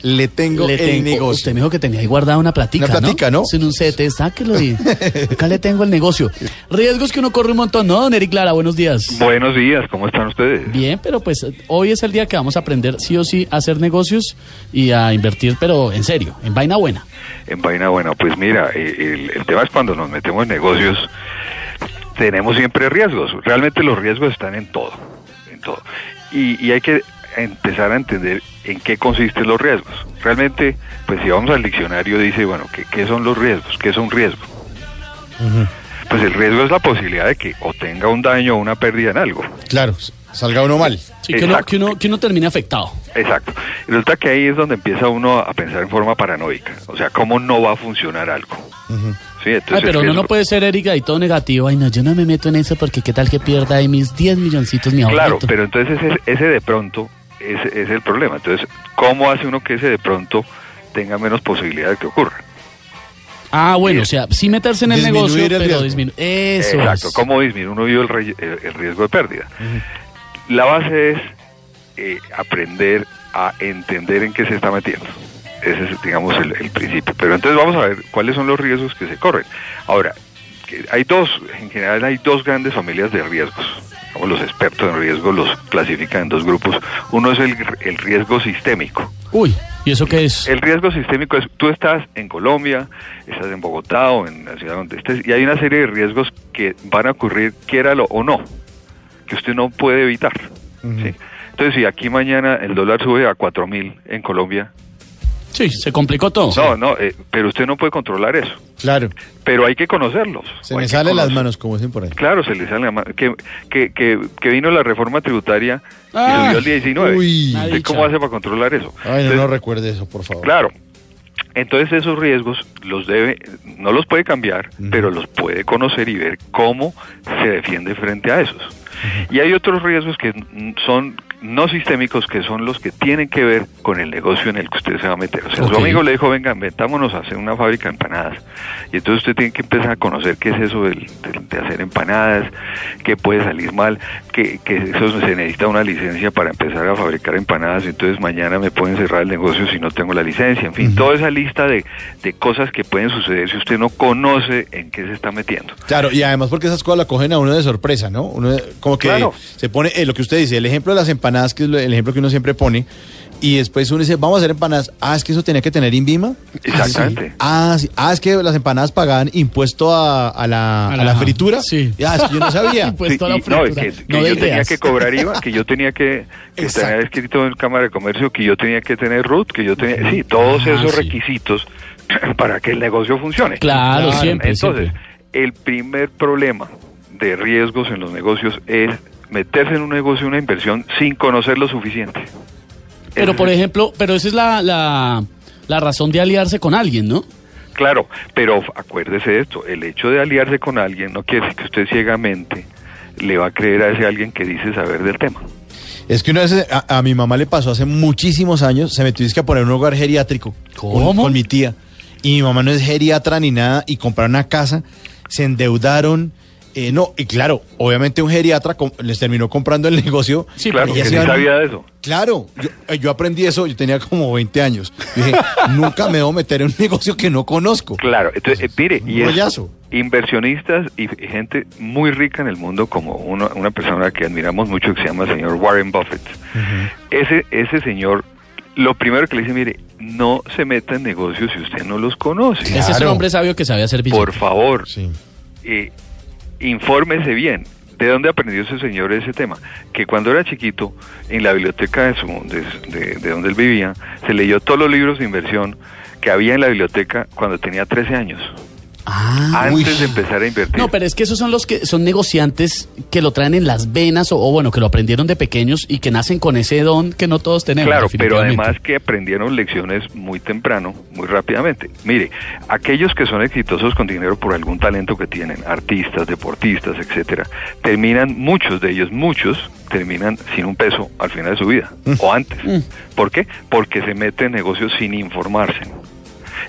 Le tengo Le el tengo- negocio. Usted me dijo que tenía ahí guardada una platica, Una platica, ¿no? Es en un CT, sáquelo y acá le tengo el negocio. Riesgos que uno corre un montón, ¿no, don Eric Lara? Buenos días. Buenos días, ¿cómo están ustedes? Bien, pero pues hoy es el día que vamos a aprender sí o sí a hacer negocios y a invertir, pero en serio, en vaina buena. En vaina buena, pues mira, eh, el, el tema es cuando nos metemos en negocios, tenemos siempre riesgos. Realmente los riesgos están en todo, en todo. Y, y hay que empezar a entender en qué consisten los riesgos. Realmente, pues si vamos al diccionario dice, bueno, ¿qué, qué son los riesgos? ¿Qué es un riesgo? Pues el riesgo es la posibilidad de que o tenga un daño o una pérdida en algo. Claro, salga uno mal. Sí, que uno, Exacto. que, uno, que uno termine afectado. Exacto. Y resulta que ahí es donde empieza uno a pensar en forma paranoica. O sea, ¿cómo no va a funcionar algo? Sí, entonces Ay, pero el uno no puede ser Eric y todo negativo. Ay, no, yo no me meto en eso porque qué tal que pierda ahí mis 10 milloncitos mi Claro, pero entonces ese, ese de pronto ese es el problema. Entonces, ¿cómo hace uno que ese de pronto tenga menos posibilidad de que ocurra? Ah, bueno, o sea, sí meterse en el Disminuir negocio, el pero disminuir. Eso Exacto. es. ¿Cómo disminuye el, re- el- el riesgo de pérdida? La base es eh, aprender a entender en qué se está metiendo. Ese es, digamos, el, el principio. Pero entonces vamos a ver cuáles son los riesgos que se corren. Ahora, que hay dos, en general hay dos grandes familias de riesgos. Digamos, los expertos en riesgo los clasifican en dos grupos. Uno es el, el riesgo sistémico. Uy, ¿y eso qué es? El riesgo sistémico es, tú estás en Colombia, estás en Bogotá o en la ciudad donde estés, y hay una serie de riesgos que van a ocurrir, quiéralo o no, que usted no puede evitar. ¿sí? Entonces, si aquí mañana el dólar sube a 4 mil en Colombia, Sí, se complicó todo. no, no, eh, pero usted no puede controlar eso. Claro. Pero hay que conocerlos. Se me salen las manos, como dicen por ahí. Claro, se le sale la mano. Que, que, que, que vino la reforma tributaria y subió el 19. uy. Una ¿Usted dicha. cómo hace para controlar eso? Ay, no, Entonces, no recuerde eso, por favor. Claro. Entonces esos riesgos los debe, no los puede cambiar, pero los puede conocer y ver cómo se defiende frente a esos. Y hay otros riesgos que son no sistémicos, que son los que tienen que ver con el negocio en el que usted se va a meter. O sea, Ok. su amigo le dijo, venga, metámonos a hacer una fábrica de empanadas. Y entonces usted tiene que empezar a conocer qué es eso del- del- de, hacer empanadas, qué puede salir mal, que, que eso se necesita una licencia para empezar a fabricar empanadas. Entonces mañana me pueden cerrar el negocio si no tengo la licencia. En fin, toda esa lista de, de cosas que pueden suceder si usted no conoce en qué se está metiendo. Claro, y además porque esas cosas la cogen a uno de sorpresa, ¿no? Uno como que Claro. se pone, eh, lo que usted dice, el ejemplo de las empanadas, que es lo- el ejemplo que uno siempre pone, y después uno dice, vamos a hacer empanadas. Ah, es que eso tenía que tener INVIMA. Exactamente. Ah, sí. Ah, es que las empanadas pagaban impuesto a, a la, A a la- fritura. sí. Es que yo no sabía. Impuesto a la y- no, fritura. que, que No de yo tenía que cobrar IVA, que yo tenía que, que Exacto. tener escrito en Cámara de Comercio, que yo tenía que tener RUT, que yo tenía, sí, todos Ah, esos sí. requisitos para que el negocio funcione. Claro, Claro, siempre, Entonces, siempre. el primer problema de riesgos en los negocios es meterse en un negocio, una inversión, sin conocer lo suficiente. Pero por ejemplo, pero esa es la, la, la razón de aliarse con alguien, ¿no? Claro, pero acuérdese de esto, el hecho de aliarse con alguien no quiere decir que usted ciegamente le va a creer a ese alguien que dice saber del tema. Es que una vez a, a mi mamá le pasó hace muchísimos años, se metió a poner un hogar geriátrico con- ¿Cómo? Con, mi tía. Y mi mamá no es geriatra ni nada, y compraron una casa, se endeudaron. Eh, no, y claro, obviamente un geriatra les terminó comprando el negocio. Sí, claro, que sí sabía de eso. Claro, yo, eh, yo aprendí eso, yo tenía como 20 años. Yo dije, nunca me debo meter en un negocio que no conozco. Claro, entonces, eh, mire, un y es rollazo. inversionistas y gente muy rica en el mundo, como uno- una persona que admiramos mucho que se llama el señor Warren Buffett. Ese, ese señor, lo primero que le dice, mire, no se meta en negocios si usted no los conoce. Ese es un hombre sabio que sabe hacer Por favor, Sí. eh, infórmese bien. ¿De dónde aprendió ese señor ese tema? Que cuando era chiquito, en la biblioteca de, su, de, de- de donde él vivía, se leyó todos los libros de inversión que había en la biblioteca cuando tenía 13 años. Ah, antes uy. de empezar a invertir. No, pero es que esos son los que son negociantes que lo traen en las venas o, o bueno, que lo aprendieron de pequeños y que nacen con ese don que no todos tenemos. Claro, pero además que aprendieron lecciones muy temprano, muy rápidamente. Mire, aquellos que son exitosos con dinero por algún talento que tienen, artistas, deportistas, etcétera, terminan, muchos de ellos, muchos, terminan sin un peso al final de su vida, o antes. ¿Por qué? Porque se meten en negocios sin informarse.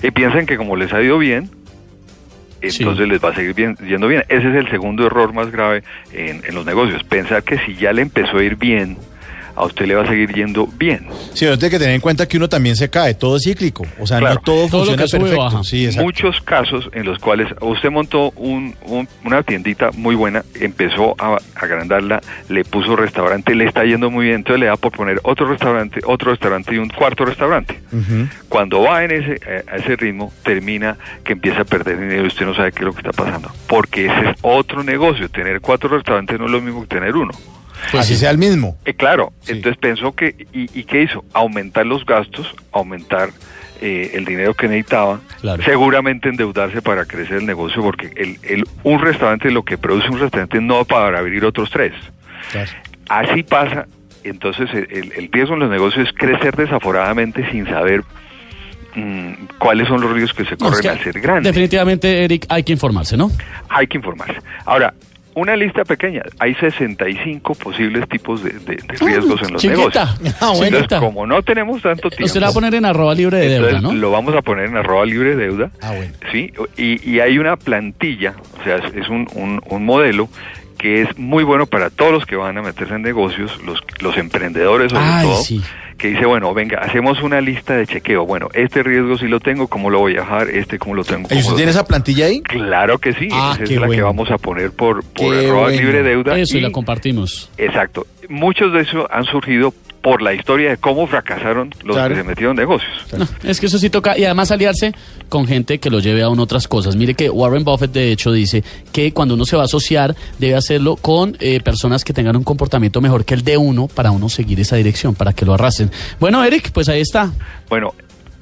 Y piensan que como les ha ido bien, entonces les va a seguir yendo bien. Ese es el segundo error más grave en, en los negocios. Pensar que si ya le empezó a ir bien, a usted le va a seguir yendo bien. Sí, pero tiene que tener en cuenta que uno también se cae, todo es cíclico. O sea, Claro. no todo, Todo lo funciona perfecto. baja. Sí, muchos casos en los cuales usted montó un- un- una tiendita muy buena, empezó a agrandarla, le puso restaurante, le está yendo muy bien, entonces le da por poner otro restaurante, otro restaurante y un cuarto restaurante. Cuando va en ese, eh, a ese ritmo, termina que empieza a perder dinero y usted no sabe qué es lo que está pasando. Porque ese es otro negocio. Tener cuatro restaurantes no es lo mismo que tener uno. Pues Así sí. sea el mismo. Eh, claro, Sí. entonces pensó que, y, ¿y qué hizo? Aumentar los gastos, aumentar eh, el dinero que necesitaba, Claro. seguramente endeudarse para crecer el negocio, porque el, el- un restaurante, lo que produce un restaurante no para abrir otros tres. Claro. Así pasa, entonces el, el- el riesgo en los negocios es crecer desaforadamente sin saber mm, cuáles son los riesgos que se No, es corren que al ser grande. Definitivamente, Eric, hay que informarse, ¿no? Hay que informarse. Ahora, una lista pequeña. Hay 65 posibles tipos de, de- de riesgos en los chiquita. negocios. Ah. Entonces, como no tenemos tanto tiempo, Usted la va a poner en arroba libre de deuda, ¿no? lo vamos a poner en arroba libre de deuda. Ah, bueno. Sí, y, y hay una plantilla, o sea, es, es un, un- un modelo que es muy bueno para todos los que van a meterse en negocios, los, los emprendedores sobre Ay, todo, sí. Que dice, bueno, venga, hacemos una lista de chequeo. Bueno, este riesgo sí lo tengo, ¿cómo lo voy a dejar? Este, ¿cómo lo tengo? ¿Y ¿Cómo usted tiene esa plantilla ahí? Claro que sí, Ah, esa es la que vamos a poner por, por arroba bueno. libre deuda. Eso, y y- la compartimos. Exacto. Muchos de esos han surgido por la historia de cómo fracasaron los Claro. que se metieron en negocios. No, es que eso sí toca, y además aliarse con gente que lo lleve a uno otras cosas. Mire que Warren Buffett, de hecho, dice que cuando uno se va a asociar, debe hacerlo con eh, personas que tengan un comportamiento mejor que el de uno para uno seguir esa dirección, para que lo arrastren. Bueno, Eric, pues ahí está. Bueno,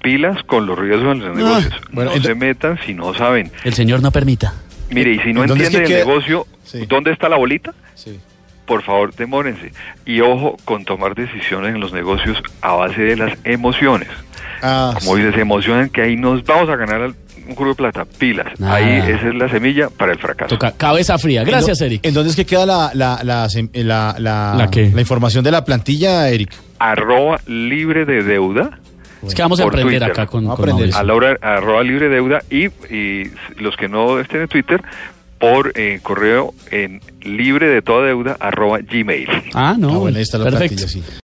pilas con los riesgos en los negocios. bueno, no se metan si no saben. El señor no permita. Mire, y si no ¿En dónde es que el queda? negocio, Sí. ¿dónde está la bolita? Sí. Por favor, demórense. Y ojo con tomar decisiones en los negocios a base de las emociones. Ah, Como sí. dices, se emocionan que ahí nos vamos a ganar un culo de plata. Pilas. Ahí esa es la semilla para el fracaso. Toca cabeza fría. Gracias, ¿En dó- Eric. ¿En dónde es que queda la, la, la, sem- la, la, ¿La qué? la información de la plantilla, Eric? Arroba libre de deuda. Es que vamos a aprender Twitter. acá con, a con aprender. A la hora arroba libre deuda y, y los que no estén en Twitter por eh, correo en libre de toda deuda arroba gmail. Ah, no. Ah, bueno, ahí está la perfecto. plantilla, sí.